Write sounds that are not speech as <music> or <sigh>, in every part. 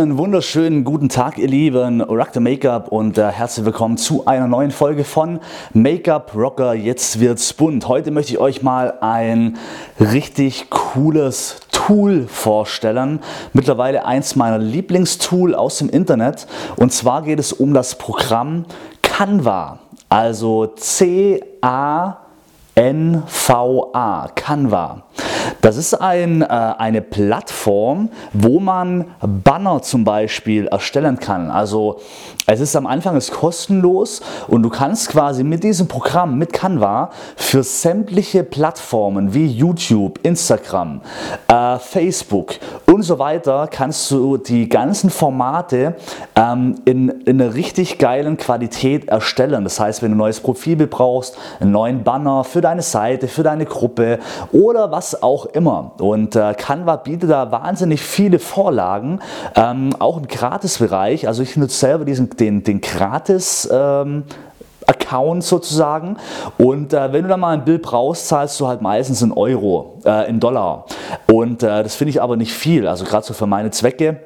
Einen wunderschönen guten Tag, ihr Lieben, Rock the Make-up und äh, herzlich willkommen zu einer neuen Folge von Make-up Rocker. Jetzt wird's bunt. Heute möchte ich euch mal ein richtig cooles Tool vorstellen. Mittlerweile eins meiner Lieblingstool aus dem Internet. Und zwar geht es um das Programm Canva. Also C-A-N-V-A. Canva. Das ist ein, äh, eine Plattform, wo man Banner zum Beispiel erstellen kann. Also es ist am Anfang ist kostenlos und du kannst quasi mit diesem Programm, mit Canva, für sämtliche Plattformen wie YouTube, Instagram, äh, Facebook und so weiter, kannst du die ganzen Formate ähm, in, in einer richtig geilen Qualität erstellen. Das heißt, wenn du ein neues Profilbild brauchst, einen neuen Banner für deine Seite, für deine Gruppe oder was auch immer. Und äh, Canva bietet da wahnsinnig viele Vorlagen, ähm, auch im Gratisbereich. Also ich nutze selber diesen, den, den Gratis. Ähm, Account sozusagen. Und äh, wenn du da mal ein Bild brauchst, zahlst du halt meistens in Euro, äh, in Dollar. Und äh, das finde ich aber nicht viel. Also gerade so für meine Zwecke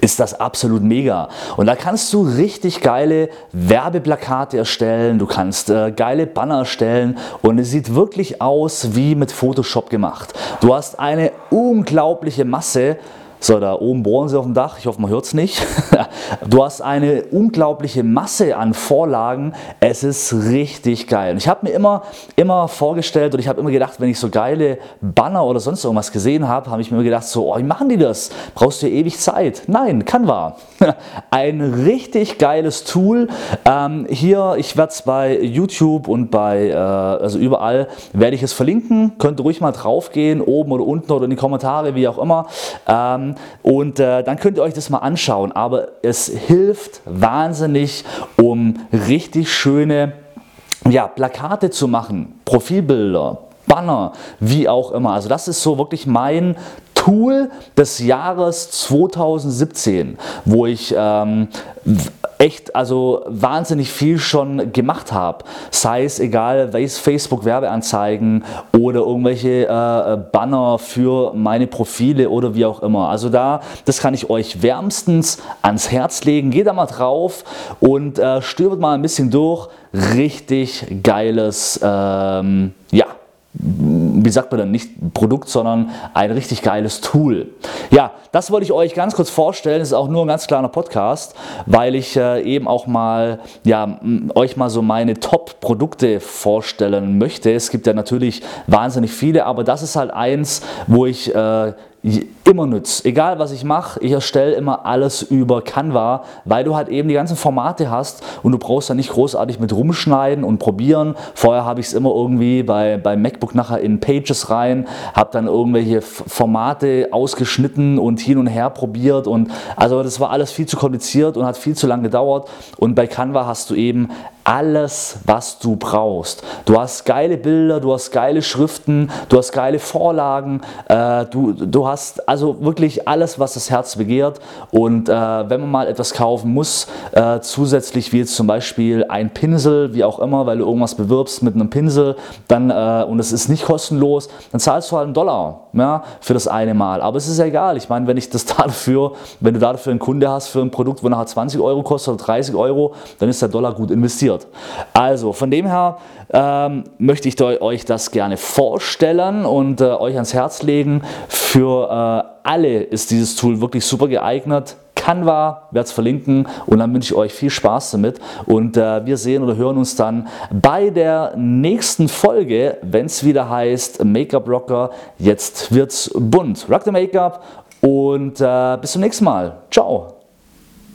ist das absolut mega. Und da kannst du richtig geile Werbeplakate erstellen, du kannst äh, geile Banner erstellen und es sieht wirklich aus wie mit Photoshop gemacht. Du hast eine unglaubliche Masse so, da oben bohren sie auf dem Dach. Ich hoffe, man hört es nicht. <laughs> Du hast eine unglaubliche Masse an Vorlagen. Es ist richtig geil. Und ich habe mir immer, immer vorgestellt und ich habe immer gedacht, wenn ich so geile Banner oder sonst irgendwas gesehen habe, habe ich mir immer gedacht, so, oh, wie machen die das? Brauchst du ja ewig Zeit? Nein, Canva. <laughs> Ein richtig geiles Tool. Ähm, hier, ich werde es bei YouTube und bei, äh, also überall, werde ich es verlinken. Könnt ihr ruhig mal drauf gehen, oben oder unten oder in die Kommentare, wie auch immer. Ähm, und äh, dann könnt ihr euch das mal anschauen. Aber es hilft wahnsinnig, um richtig schöne ja, Plakate zu machen, Profilbilder, Banner, wie auch immer. Also das ist so wirklich mein Tool des Jahres 2017, wo ich ähm, echt also wahnsinnig viel schon gemacht habe. Sei es egal, welches Facebook Werbeanzeigen oder irgendwelche äh, Banner für meine Profile oder wie auch immer. Also da, das kann ich euch wärmstens ans Herz legen. Geht da mal drauf und äh, stöbert mal ein bisschen durch. Richtig geiles, ähm, ja, wie sagt man dann, nicht Produkt, sondern ein richtig geiles Tool. Ja, das wollte ich euch ganz kurz vorstellen. Das ist auch nur ein ganz kleiner Podcast, weil ich äh, eben auch mal, ja, euch mal so meine Top-Produkte vorstellen möchte. Es gibt ja natürlich wahnsinnig viele, aber das ist halt eins, wo ich äh, immer nützt. Egal was ich mache, ich erstelle immer alles über Canva, weil du halt eben die ganzen Formate hast und du brauchst da nicht großartig mit rumschneiden und probieren. Vorher habe ich es immer irgendwie bei, bei MacBook nachher in Pages rein, habe dann irgendwelche Formate ausgeschnitten und hin und her probiert und also das war alles viel zu kompliziert und hat viel zu lange gedauert und bei Canva hast du eben alles, was du brauchst. Du hast geile Bilder, du hast geile Schriften, du hast geile Vorlagen, äh, du, du hast also wirklich alles, was das Herz begehrt. Und äh, wenn man mal etwas kaufen muss, äh, zusätzlich wie jetzt zum Beispiel ein Pinsel, wie auch immer, weil du irgendwas bewirbst mit einem Pinsel, dann, äh, und es ist nicht kostenlos, dann zahlst du halt einen Dollar ja, für das eine Mal. Aber es ist egal. Ich meine, wenn ich das <laughs> dafür, wenn du dafür einen Kunde hast für ein Produkt, wo nachher 20 Euro kostet oder 30 Euro, dann ist der Dollar gut investiert passiert. Also von dem her ähm, möchte ich euch das gerne vorstellen und äh, euch ans Herz legen. Für äh, alle ist dieses Tool wirklich super geeignet. Canva, werde es verlinken und dann wünsche ich euch viel Spaß damit und äh, wir sehen oder hören uns dann bei der nächsten Folge, wenn es wieder heißt Make-up Rocker, jetzt wird's bunt. Rock the Make-up und äh, bis zum nächsten Mal. Ciao.